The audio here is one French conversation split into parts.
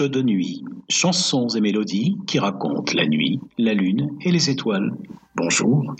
De nuit, chansons et mélodies qui racontent la nuit, la lune et les étoiles. Bonjour.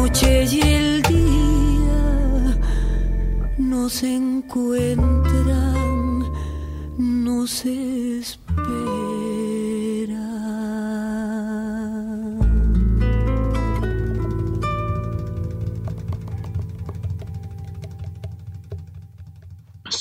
Noche y el día nos encuentran, nos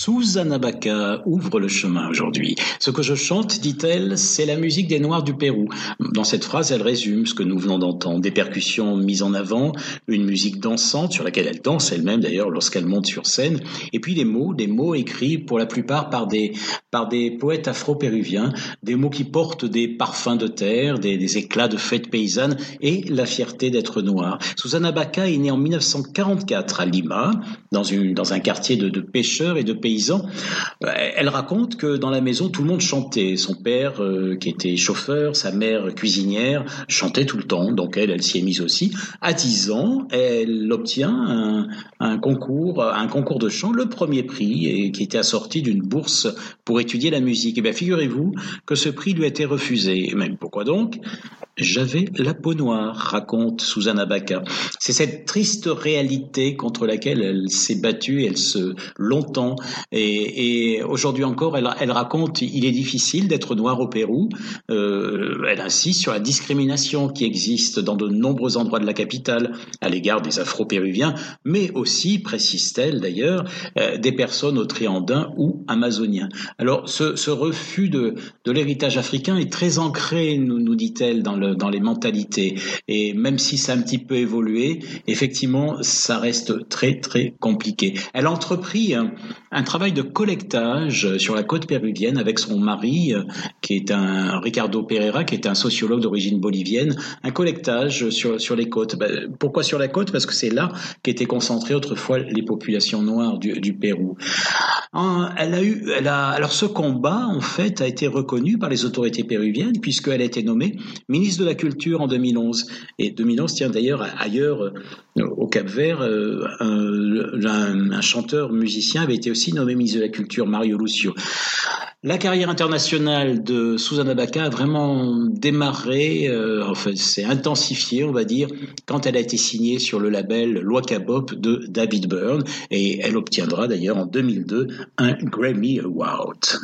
Susanna Baca ouvre le chemin aujourd'hui. Ce que je chante, dit-elle, c'est la musique des Noirs du Pérou. Dans cette phrase, elle résume ce que nous venons d'entendre. Des percussions mises en avant, une musique dansante sur laquelle elle danse elle-même d'ailleurs lorsqu'elle monte sur scène, et puis des mots, des mots écrits pour la plupart par des, poètes afro-péruviens, des mots qui portent des parfums de terre, des, éclats de fêtes paysannes et la fierté d'être noir. Susanna Baca est née en 1944 à Lima, dans, un quartier de pêcheurs et de paysans euh, elle raconte que dans la maison, tout le monde chantait. Son père, euh, qui était chauffeur, sa mère cuisinière, chantait tout le temps. Donc elle, elle s'y est mise aussi. À 10 ans, elle obtient un, concours, un concours de chant, le premier prix, et qui était assorti d'une bourse pour étudier la musique. Et eh bien, figurez-vous que ce prix lui a été refusé. même pourquoi donc? J'avais la peau noire, raconte Susanna Baca. C'est cette triste réalité contre laquelle elle s'est battue, elle se longtemps, et, et aujourd'hui encore, elle, elle, raconte il est difficile d'être noir au Pérou. Euh, elle insiste sur la discrimination qui existe dans de nombreux endroits de la capitale à l'égard des Afro-Péruviens, mais aussi, précise-t-elle d'ailleurs, euh, des personnes au Triandin ou amazoniens. Alors, ce, ce refus de, de l'héritage africain est très ancré, nous, nous dit-elle, dans le dans les mentalités. Et même si ça a un petit peu évolué, effectivement, ça reste très très compliqué. Elle a entrepris un, travail de collectage sur la côte péruvienne avec son mari, qui est un Ricardo Pereira, qui est un sociologue d'origine bolivienne, un collectage sur, sur les côtes. Ben, pourquoi sur la côte? Parce que c'est là qu'étaient concentrées autrefois les populations noires du, du Pérou. Elle a eu, elle a, alors ce combat en fait a été reconnu par les autorités péruviennes puisqu'elle a été nommée ministre de la Culture en 2011. Et 2011, tient d'ailleurs, ailleurs, euh, au Cap-Vert, euh, un, chanteur musicien avait été aussi nommé ministre de la Culture, Mario Lucio. La carrière internationale de Susanna Baca a vraiment démarré, euh, enfin s'est intensifiée, on va dire, quand elle a été signée sur le label Loi Cabop de David Byrne, et elle obtiendra d'ailleurs en 2002 un Grammy Award.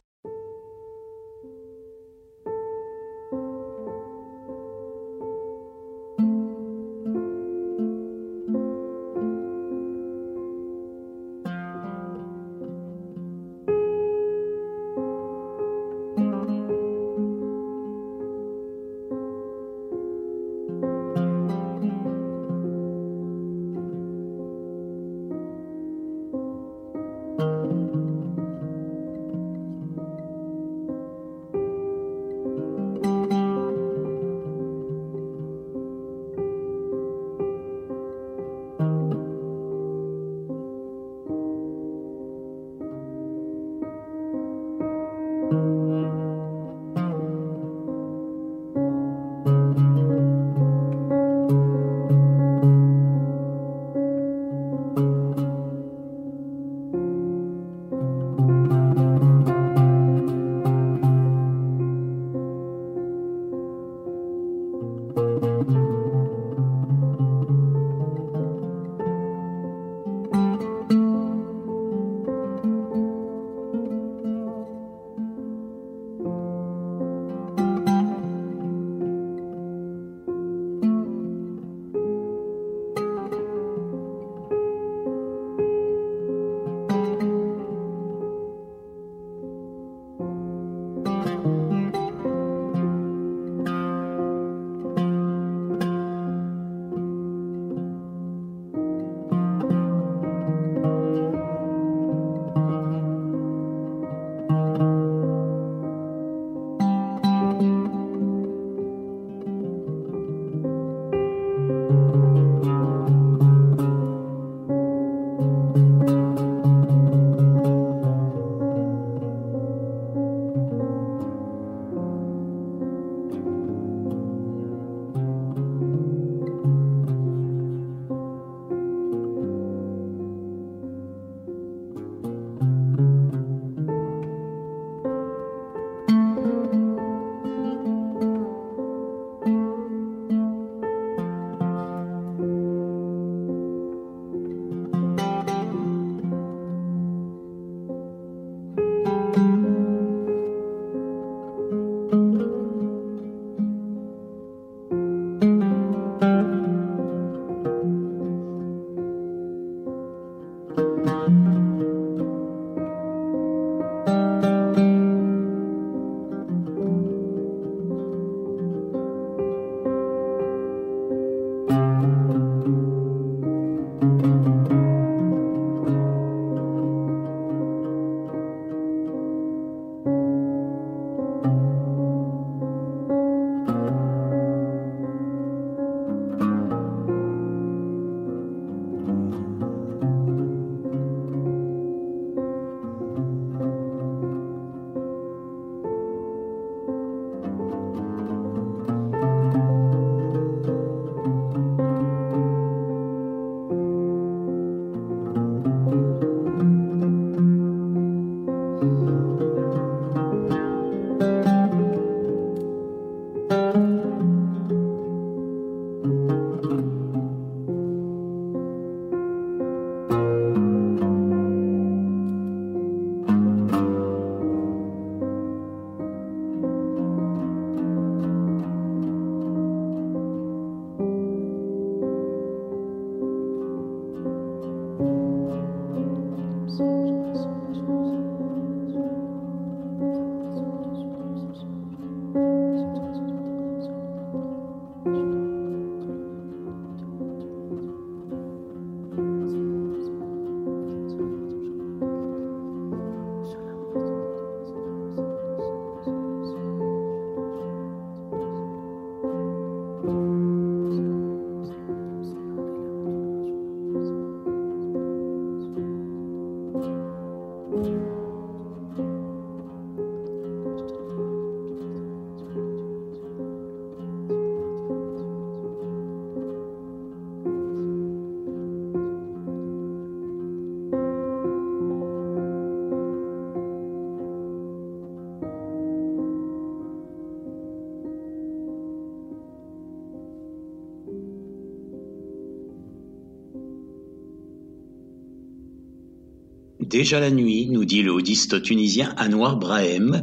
Déjà la nuit, nous dit le haudiste tunisien Anwar Brahem,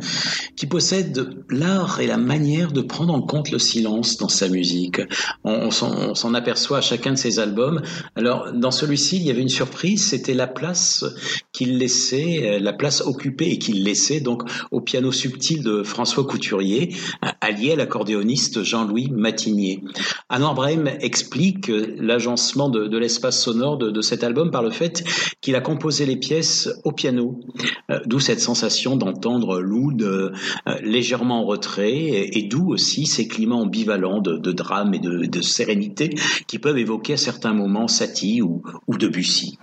qui possède l'art et la manière de prendre en compte le silence dans sa musique. On, s'en aperçoit à chacun de ses albums. Alors, dans celui-ci, il y avait une surprise, c'était la place qu'il laissait, la place occupée et qu'il laissait donc au piano subtil de François Couturier, allié à l'accordéoniste Jean-Louis Matigné. Anwar Brahem explique l'agencement de, l'espace sonore de, cet album par le fait qu'il a composé les pièces au piano, euh, d'où cette sensation d'entendre l'oud euh, légèrement retrait, et, d'où aussi ces climats ambivalents de, drame et de, sérénité qui peuvent évoquer à certains moments Satie ou, ou Debussy.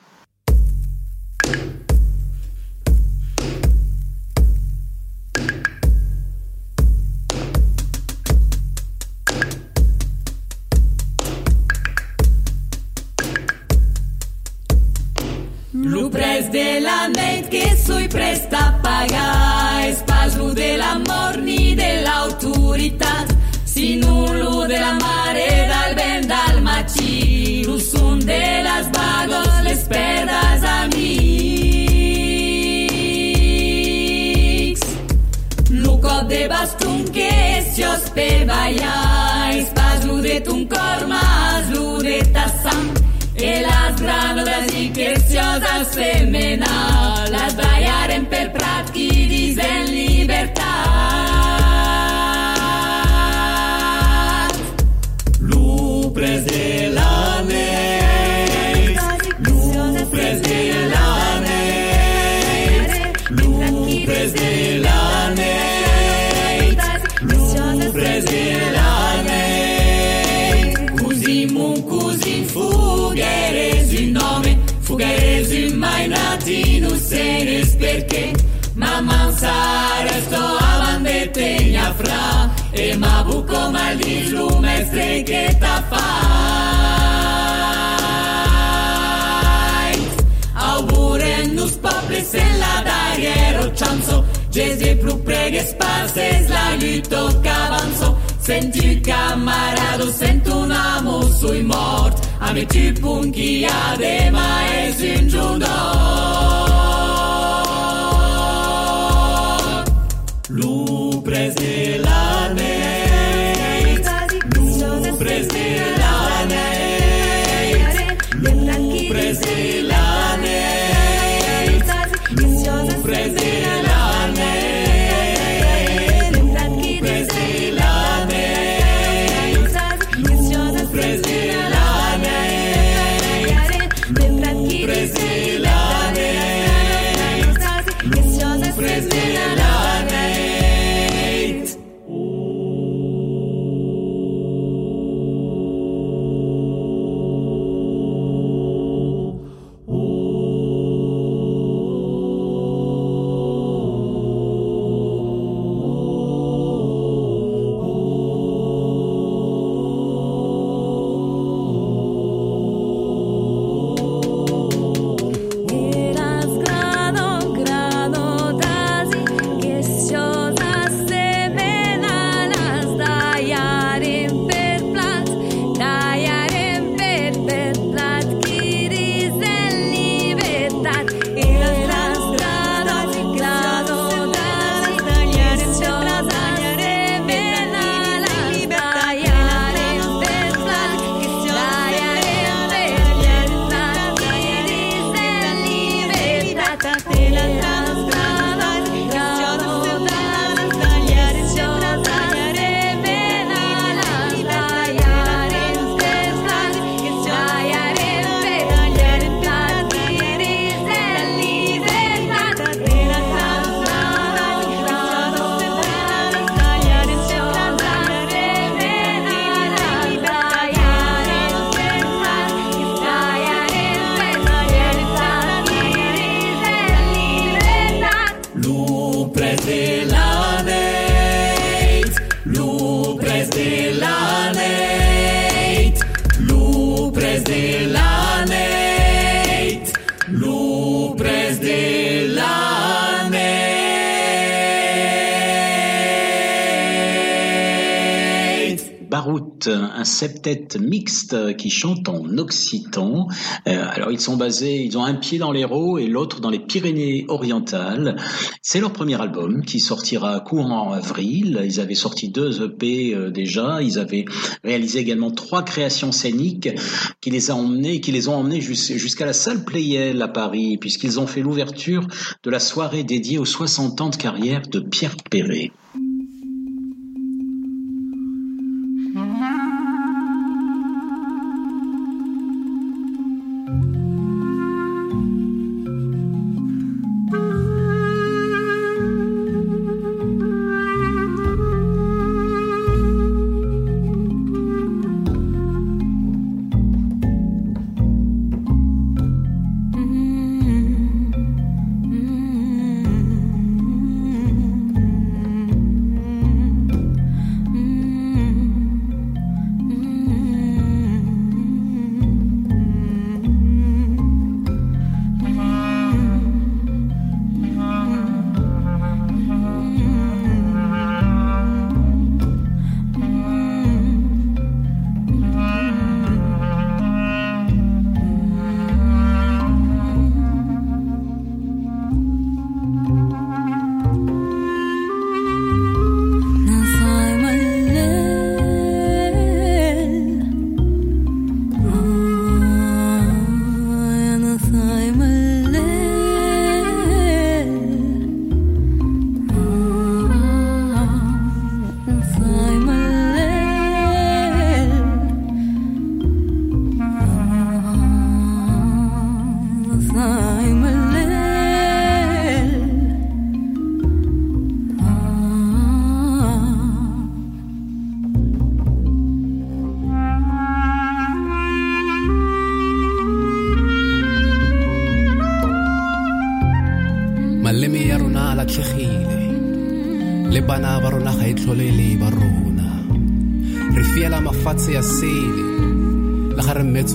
pe baiais, pas ludet un cor, mas ludet assam. E las granodas i querciosas semena, las baiaren per prat qui disen libertat. Lupres de la Gisbergen, mamanzáreztó abande tenyafra, emabuko maldin lumezreketa faiz. Auguren nus poplis en la dariero chanzo, Jezi plu preges pases la lito cavanzo, Senti camarado, sento una musui mort, Amici punchia de maesi in giudor. Lucrez de la mea. Un septet mixte qui chante en occitan. Euh, alors ils sont basés, ils ont un pied dans l'Hérault et l'autre dans les Pyrénées-Orientales. C'est leur premier album qui sortira courant avril. Ils avaient sorti deux EP euh, déjà. Ils avaient réalisé également trois créations scéniques qui les a emmenés, qui les ont emmenés jusqu'à la salle Playel à Paris, puisqu'ils ont fait l'ouverture de la soirée dédiée aux 60 ans de carrière de Pierre Perret.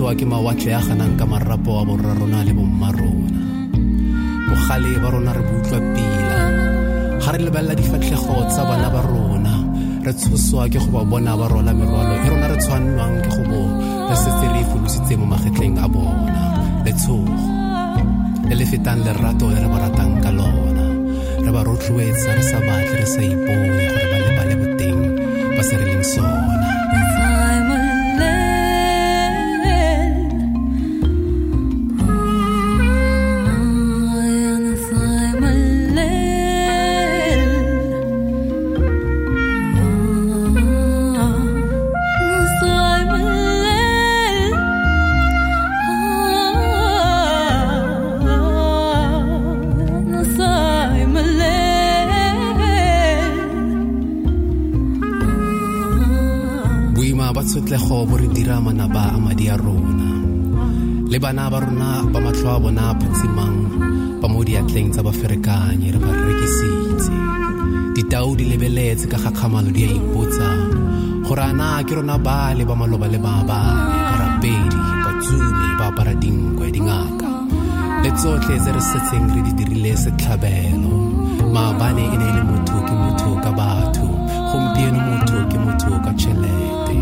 Tsewa ke mawatle a ganang ka marapo a borra rona le bomma rona bogale ba rona re bo utlwa pila. Ga re lebelela difatlhego tsa bana ba rona re tshoswa ke go ba bona ba rola merwalo e rona re tshwannwang ke go bo re setse re folositse mo magetleng a bona. Letshogo le le fetang lerato le re ba ratang ka lona. Re ba rotloetsa re sa batle re sa ipone gore ba lebale boteng ba se re leng sona le bana ba rona ba matlho a bona phatsimang ba mo diatleng tsa re ba rekisitse. Ditau di lebeletse ka gakgamalo di a ipotsa. Gore ana ke rona bale ba maloba le barapedi batsumi ba apara dinkwe dingaka. Le tsotlhe tse re setseng re di dirile setlhabelo. Maabane e ne e le motho ke motho ka batho gompieno motho ke motho ka tšhelete.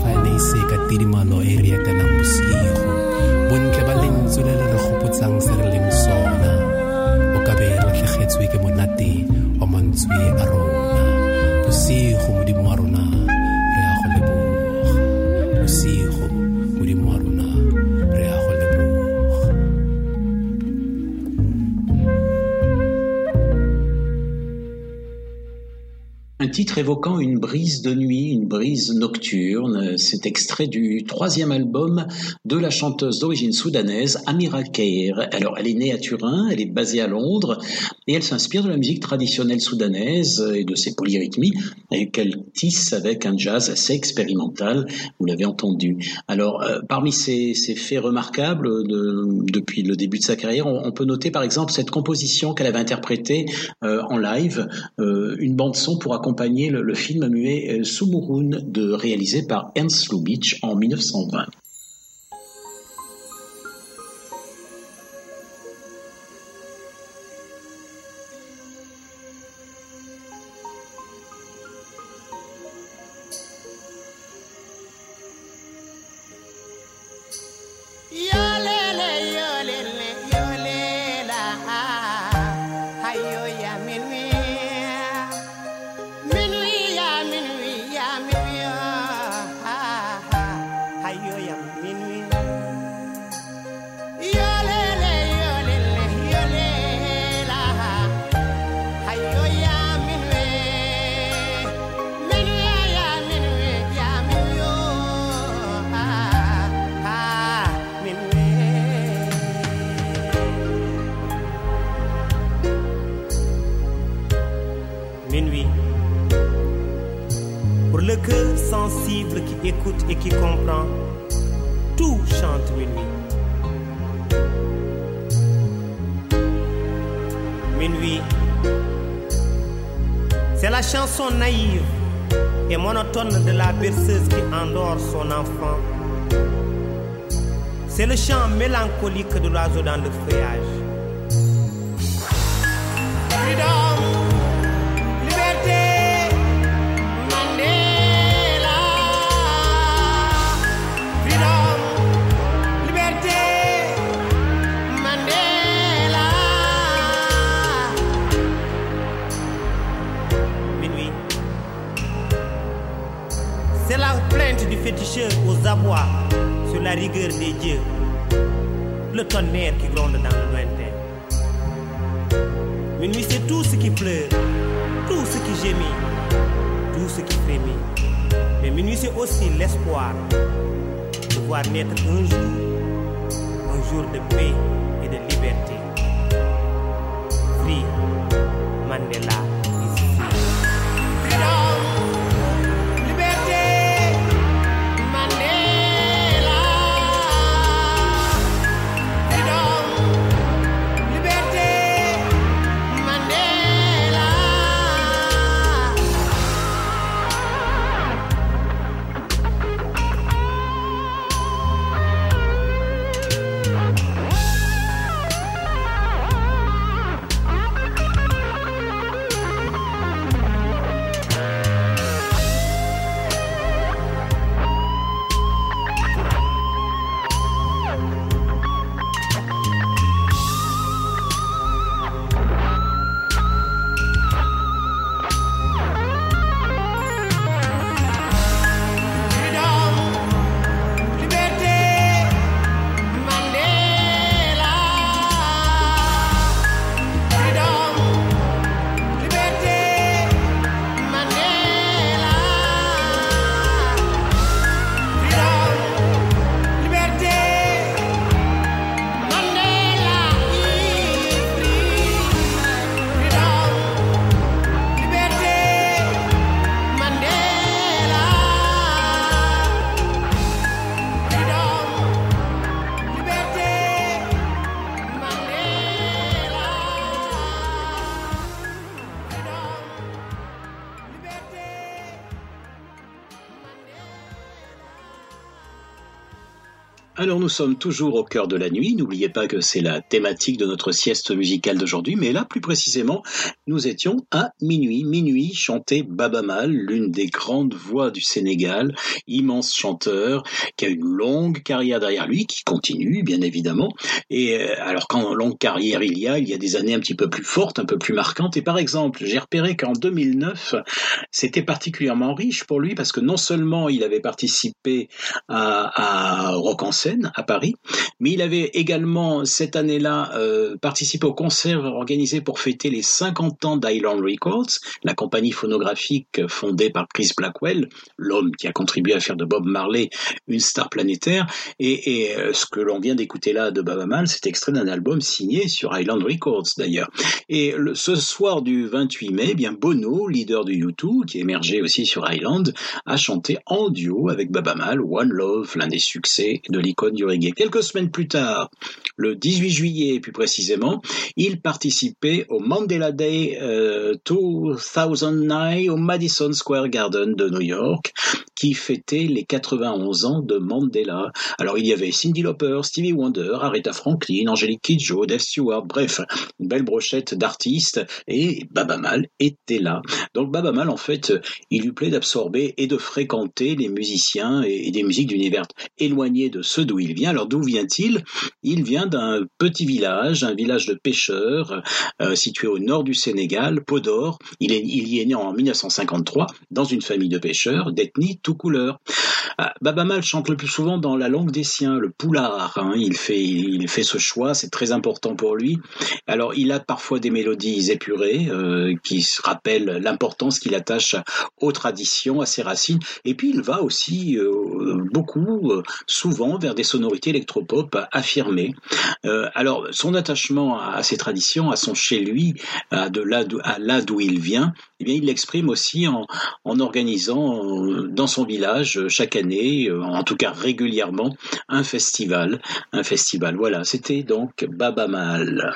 Fa e ne e se ka tidimalo e re etelang bosigo bontle ba lentswe le le re gopotsang se re leng sona. O ka latlhegetswe ke monate wa mantswe a rona. Bosigo modimo wa rona re ya go leboga. Bosigo modimo wa rona Un titre évoquant une brise de nuit, une brise nocturne. C'est extrait du troisième album de la chanteuse d'origine soudanaise Amira Keir. Alors, elle est née à Turin, elle est basée à Londres et elle s'inspire de la musique traditionnelle soudanaise et de ses polyrythmies qu'elle tisse avec un jazz assez expérimental. Vous l'avez entendu. Alors, euh, parmi ces, ces, faits remarquables de, depuis le début de sa carrière, on, on, peut noter par exemple cette composition qu'elle avait interprétée euh, en live, euh, une bande son pour accompagner le, le, film muet Sumurun de, réalisé par Ernst Lubitsch en 1920. Naïve et monotone de la berceuse qui endort son enfant. C'est le chant mélancolique de l'oiseau dans le feuillage. planeta com nous sommes toujours au cœur de la nuit. N'oubliez pas que c'est la thématique de notre sieste musicale d'aujourd'hui. Mais là, plus précisément, nous étions à minuit. Minuit chantait Baba Mal, l'une des grandes voix du Sénégal, immense chanteur, qui a une longue carrière derrière lui, qui continue, bien évidemment. Et euh, alors quand longue carrière il y a, il y a des années un petit peu plus fortes, un peu plus marquantes. Et par exemple, j'ai repéré qu'en 2009, c'était particulièrement riche pour lui parce que non seulement il avait participé à, à Rock en scène, à Paris, mais il avait également cette année-là euh, participé au concert organisé pour fêter les 50 ans d'Island Records, la compagnie phonographique fondée par Chris Blackwell, l'homme qui a contribué à faire de Bob Marley une star planétaire. Et, euh, ce que l'on vient d'écouter là de Baba Mal, c'est extrait d'un album signé sur Island Records d'ailleurs. Et ce soir du 28 mai, eh bien Bono, leader de U2, qui émergeait aussi sur Island, a chanté en duo avec Baba Mal One Love, l'un des succès de l'icône du Quelques semaines plus tard, le 18 juillet plus précisément, il participait au Mandela Day 2009 euh, au Madison Square Garden de New York, qui fêtait les 91 ans de Mandela. Alors il y avait Cindy Lauper, Stevie Wonder, Aretha Franklin, Angelique Kidjo, Dave Stewart, bref, une belle brochette d'artistes, et Baba Mal était là. Donc Baba Mal, en fait, il lui plaît d'absorber et de fréquenter les musiciens et des musiques d'univers éloignés de ceux d'où il Alors d'où vient-il? Il vient d'un petit village, un village de pêcheurs euh, situé au nord du Sénégal, Podor. Il, il y est né en 1953 dans une famille de pêcheurs d'ethnie tout couleur. Ah, chante le plus souvent dans la langue des siens, le poulard. Hein. Il, fait, il fait ce choix, c'est très important pour lui. Alors il a parfois des mélodies épurées euh, qui rappellent l'importance qu'il attache aux traditions, à ses racines. Et puis il va aussi euh, beaucoup, souvent vers des sonorités électropop affirmées. Euh, alors, son attachement à, ses traditions, à son chez lui, à de là d'où il vient, eh bien, il l'exprime aussi en, en organisant euh, dans son village chaque année, en tout cas régulièrement, un festival. Un festival. Voilà, c'était donc Baba Mal.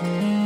Mm-hmm.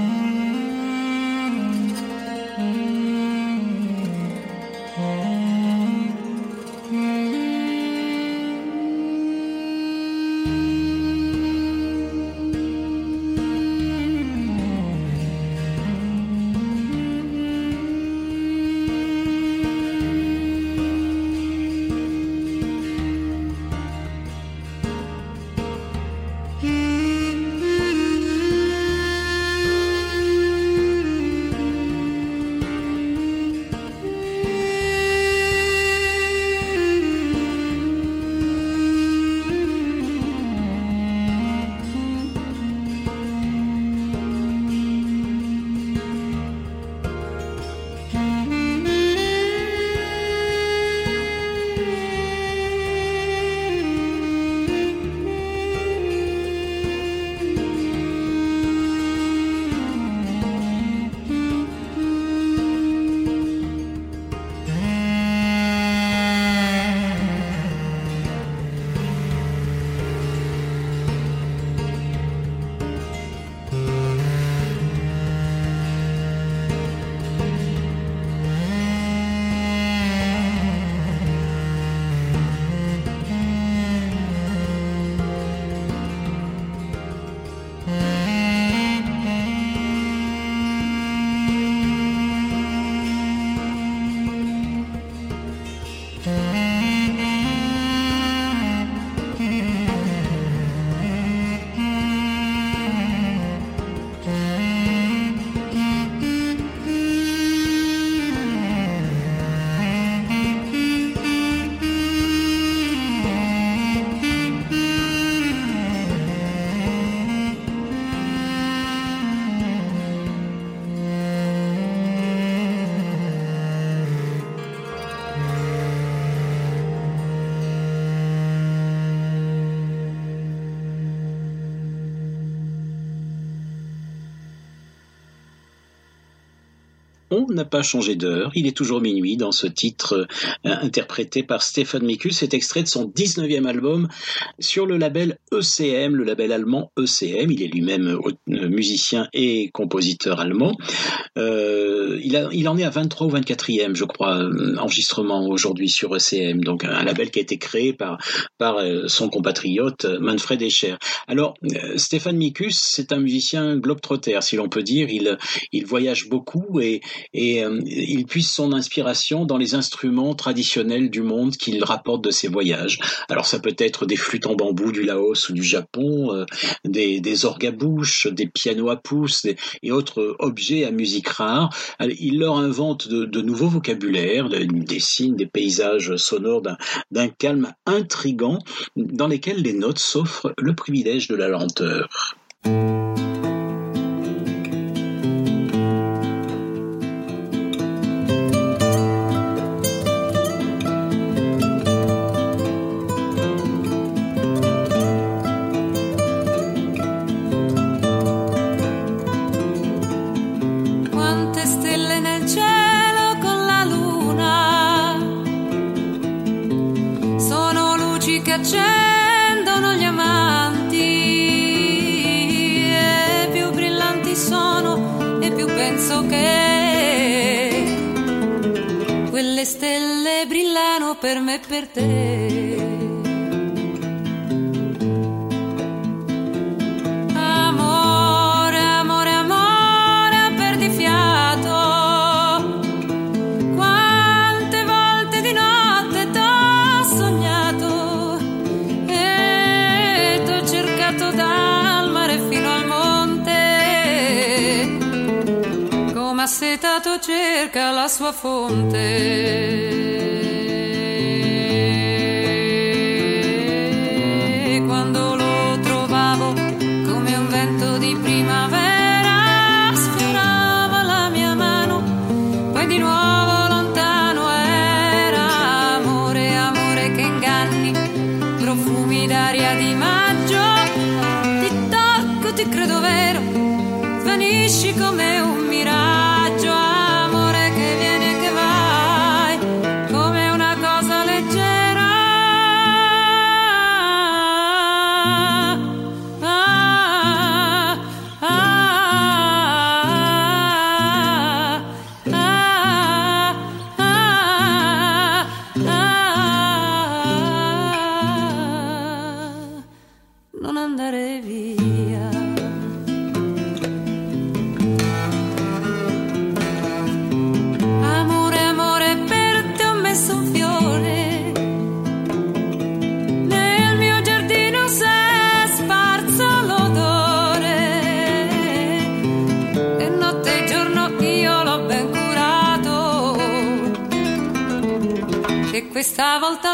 N'a pas changé d'heure. Il est toujours minuit dans ce titre euh, interprété par Stéphane Mikus. C'est extrait de son 19e album sur le label ECM, le label allemand ECM. Il est lui-même euh, musicien et compositeur allemand. Euh, il, en est à 23 ou 24e, je crois, enregistrement aujourd'hui sur ECM. Donc un label qui a été créé par, par son compatriote Manfred Escher. Alors, Stéphane Mikus, c'est un musicien globetrotter, si l'on peut dire. Il, il voyage beaucoup et euh, il puise son inspiration dans les instruments traditionnels du monde qu'il rapporte de ses voyages. Alors ça peut être des flûtes en bambou du Laos ou du Japon, euh, des, orgues à bouche, des pianos à pouce et autres objets à musique rare. il leur invente de, de nouveaux vocabulaires, des signes, des paysages sonores d'un calme intrigant dans lesquels les notes s'offrent le privilège de la lenteur. quante stelle nel cielo con la luna. Sono luci che accendono gli amanti e più brillanti sono e più penso che quelle stelle brillano per me e per te. Sua fonte.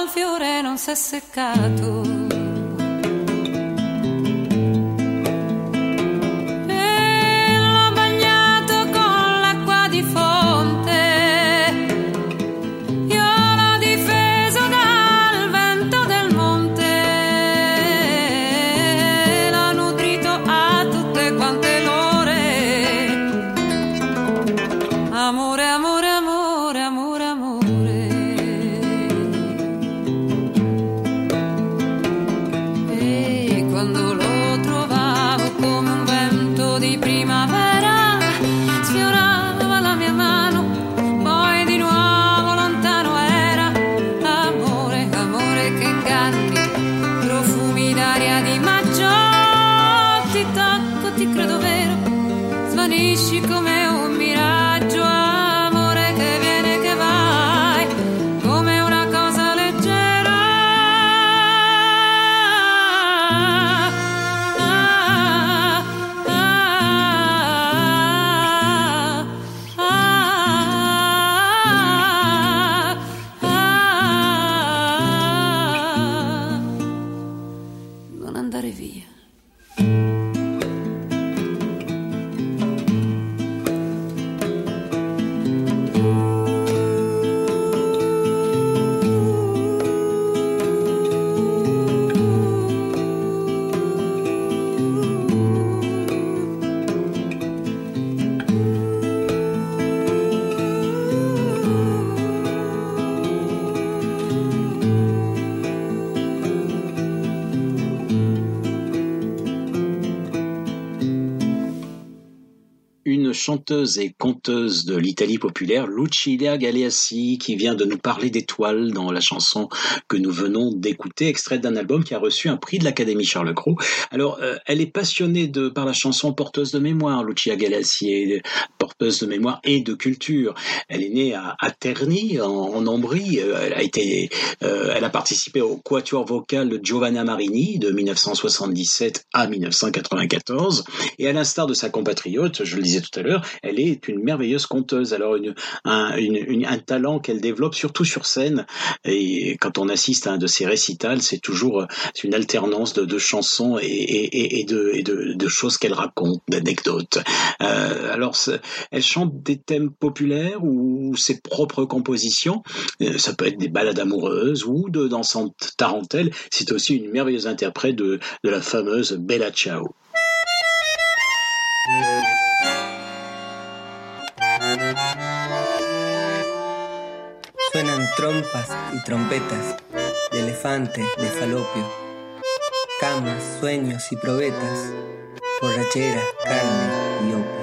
Fiore non si è seccato. Chanteuse et conteuse de l'Italie populaire, Lucilia Galeassi, qui vient de nous parler d'étoiles dans la chanson que nous venons d'écouter, extrait d'un album qui a reçu un prix de l'Académie Charles Cros. Alors, euh, elle est passionnée par la chanson porteuse de mémoire, Lucia Galeassi, porteuse de mémoire et de culture. Elle est née à, à Terni, en, en. Euh, euh, elle a participé au quatuor vocal de Giovanna Marini de 1977 à 1994. Et à l'instar de sa compatriote, je le disais tout à l'heure, elle est une merveilleuse conteuse. Alors un, talent qu'elle développe surtout sur scène. Et quand on assiste à un de ses récitals, c'est toujours une alternance de, chansons et, de, choses qu'elle raconte, d'anecdotes. Euh, alors elle chante des thèmes populaires ou ses propres compositions. Euh, ça peut être des ballades amoureuses ou de dansantes tarentelles. C'est aussi une merveilleuse interprète de la fameuse Bella Ciao. Trompas y trompetas de elefante, de falopio, camas, sueños y probetas, borrachera, carne y opio.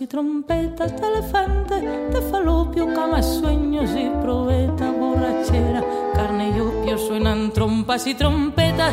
Y trompetas de elefante, de falopio, camas, sueños y probeta, borrachera, carne y opio suenan trompas y trompetas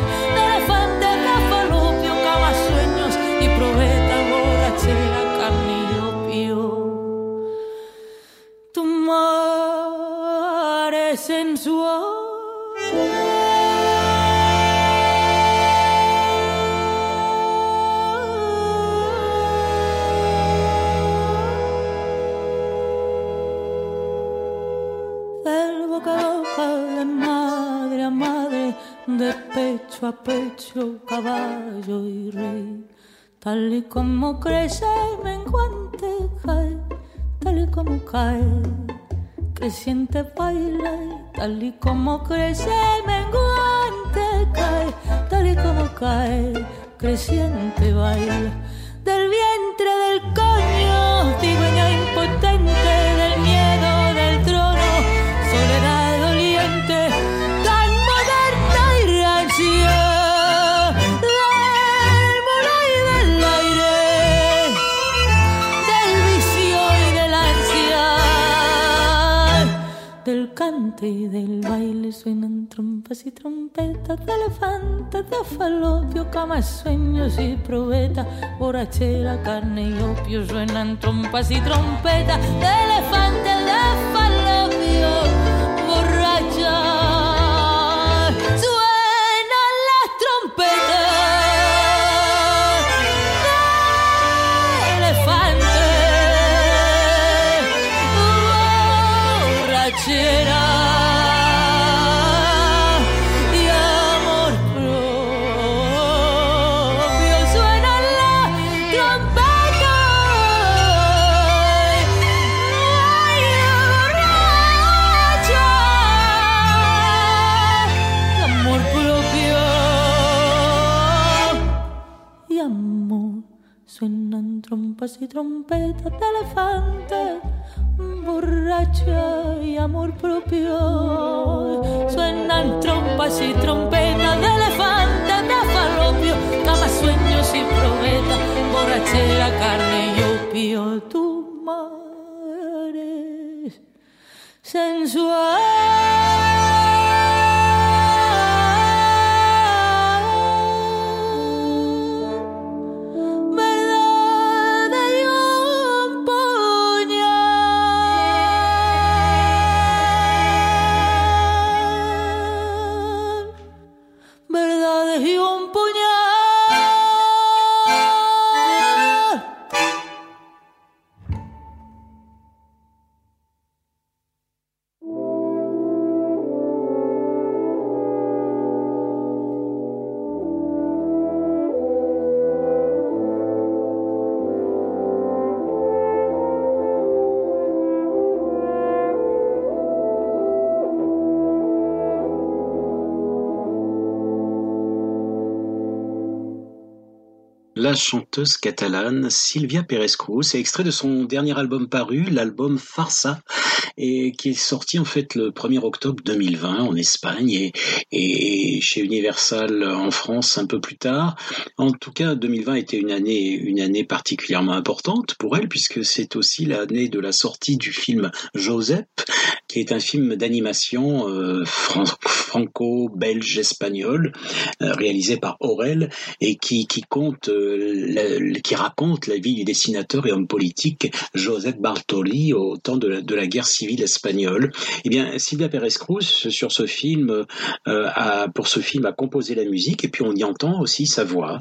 pecho, caballo y rey. Tal y como crece menguante cae, tal y como cae, creciente baila. Tal y como crece menguante cae, tal y como cae, creciente baila. Del vientre del coño, tigüeña impotente, y del baile suenan trompas y trompetas de elefantes, de falopio, camas, sueños y probeta, borrachera, carne y opio, suenan trompas y trompetas de elefantes, de falopio, borracha. Trompas y trompetas de elefante, borracha y amor propio. Suenan trompas y trompetas de elefante, de falopio, cama, sueños y probetas, borrachera, carne y opio. Tu madre sensual. La chanteuse catalane Sylvia Pérez Cruz. C'est extrait de son dernier album paru, l'album Farsa, et qui est sorti en fait le 1er octobre 2020 en Espagne et, et chez Universal en France un peu plus tard. En tout cas, 2020 était une année, une année particulièrement importante pour elle puisque c'est aussi l'année de la sortie du film Joseph, qui est un film d'animation euh, franco-belge-espagnol euh, réalisé par Aurel et qui, qui compte euh, qui raconte la vie du dessinateur et homme politique Joseph Bartoli au temps de la, guerre civile espagnole. Eh bien, Silvia Pérez Cruz, sur ce film, euh, a, pour ce film, a composé la musique et puis on y entend aussi sa voix.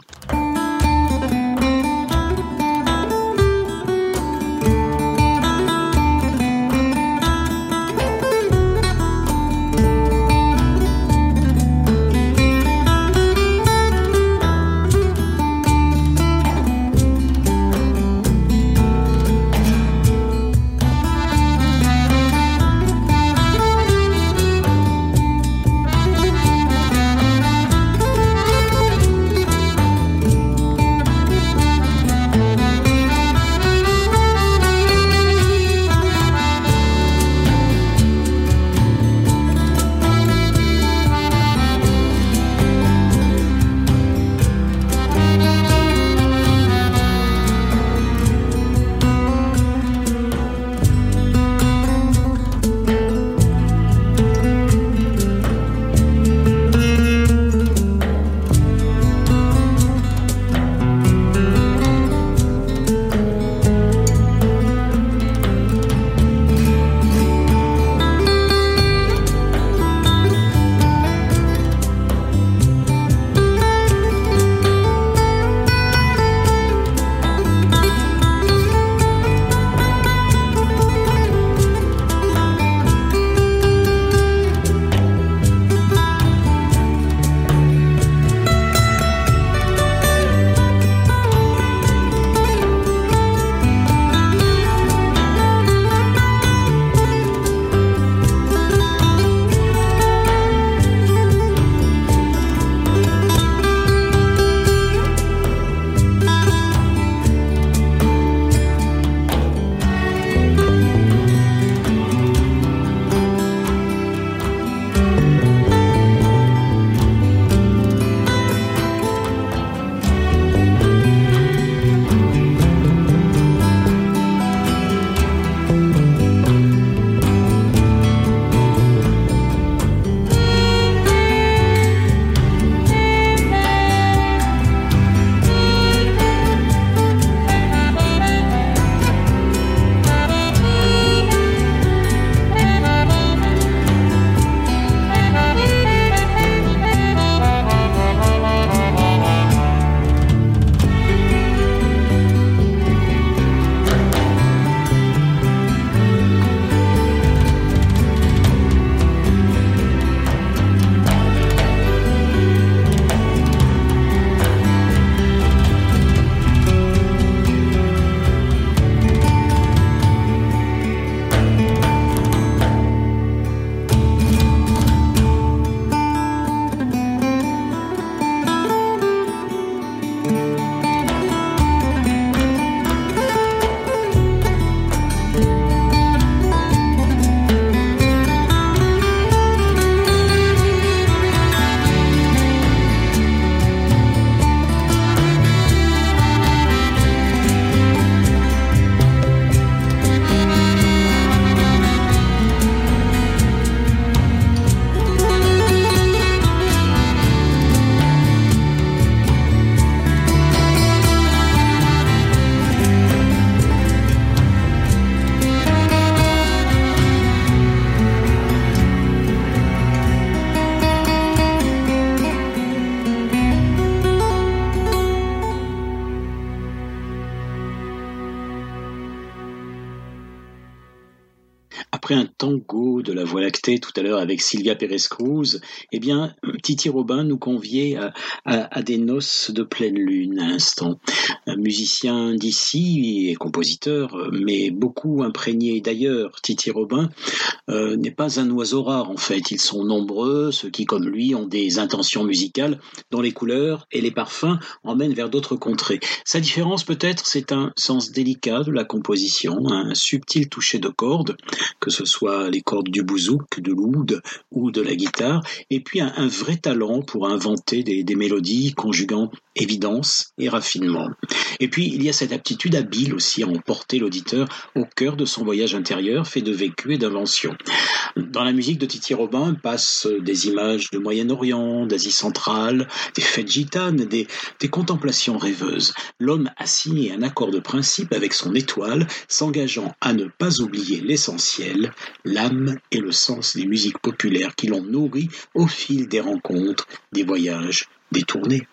Tango de la Voie lactée tout à l'heure avec Sylvia Pérez-Cruz, eh bien, Titi Robin nous conviait à, des noces de pleine lune à l'instant. Un musicien d'ici et compositeur, mais beaucoup imprégné d'ailleurs. Titi Robin euh, n'est pas un oiseau rare en fait. Ils sont nombreux, ceux qui, comme lui, ont des intentions musicales dont les couleurs et les parfums emmènent vers d'autres contrées. Sa différence peut-être, c'est un sens délicat de la composition, un subtil toucher de cordes, que ce soit les cordes du bouzouk, de l'oud ou de la guitare, et puis un, vrai talent pour inventer des, des mélodies conjuguant évidence et raffinement. Et puis il y a cette aptitude habile aussi à emporter l'auditeur au cœur de son voyage intérieur fait de vécu et d'invention. Dans la musique de Titi Robin passent des images de Moyen-Orient, d'Asie centrale, des fêtes gitanes, des, des contemplations rêveuses. L'homme a signé un accord de principe avec son étoile, s'engageant à ne pas oublier l'essentiel, l'âme et le sens des musiques populaires qui l'ont nourri au fil des rencontres, des voyages, des tournées.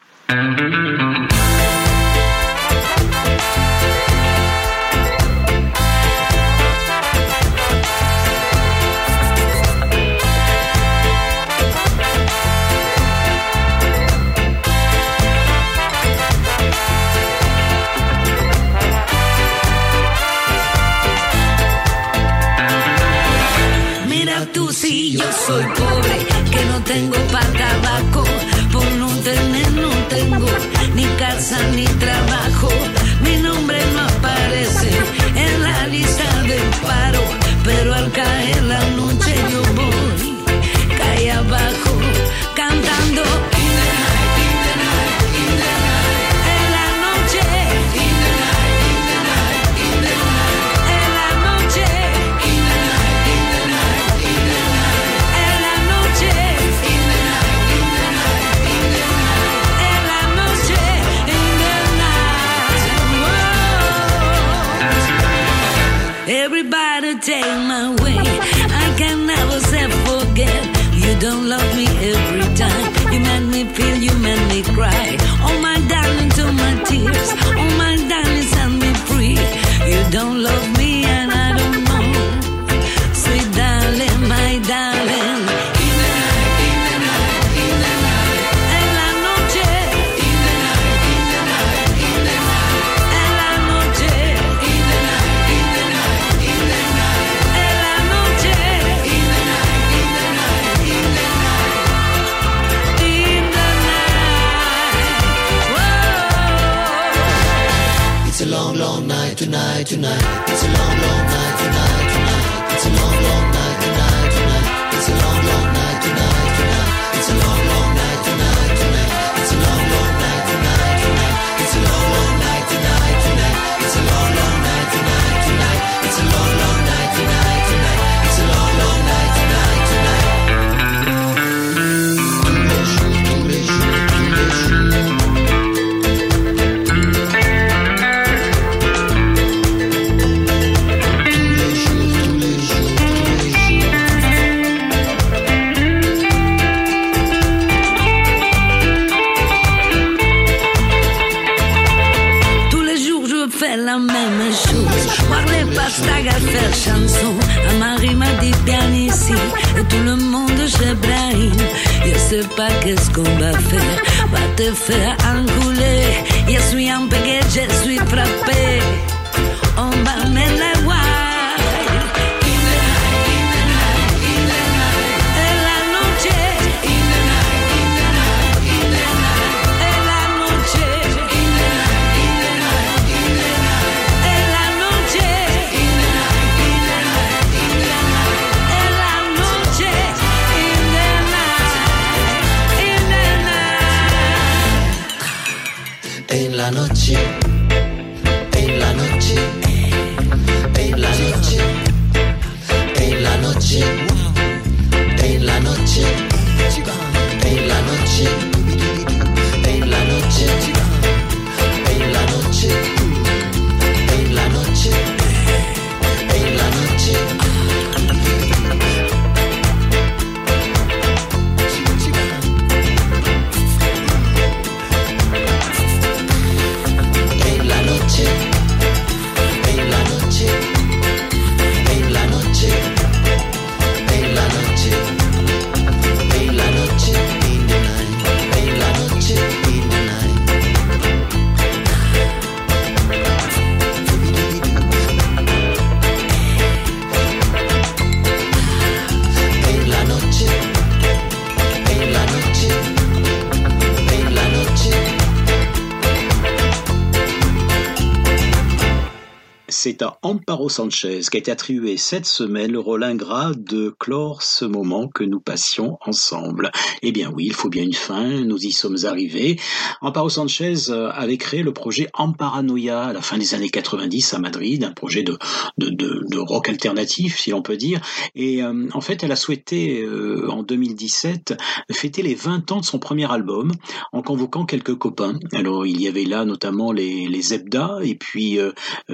C'est à Amparo Sanchez qu'a été attribué cette semaine le rôle ingrat de clore ce moment que nous passions ensemble. Eh bien oui, il faut bien une fin, nous y sommes arrivés. Amparo Sanchez euh, avait créé le projet Amparanoia à la fin des années 90 à Madrid, un projet de, de, de, rock alternatif, si l'on peut dire. Et euh, en fait, elle a souhaité, euh, en 2017, fêter les 20 ans de son premier album en convoquant quelques copains. Alors, il y avait là notamment les, les Zebda et puis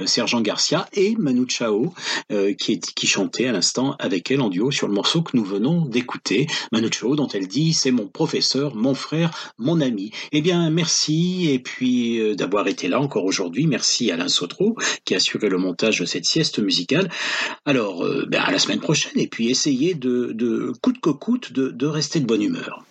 Sergent Garcia et Manu Chao qui, qui chantait à l'instant avec elle en duo sur le morceau que nous venons d'écouter. Manu Chao dont elle dit c'est mon professeur, mon frère, mon ami. Eh bien, merci et puis euh, d'avoir été là encore aujourd'hui. Merci Alain Sotro qui a assuré le montage de cette sieste musicale. Alors, euh, ben, à la semaine prochaine et puis essayez de, de coûte que coûte de rester de bonne humeur.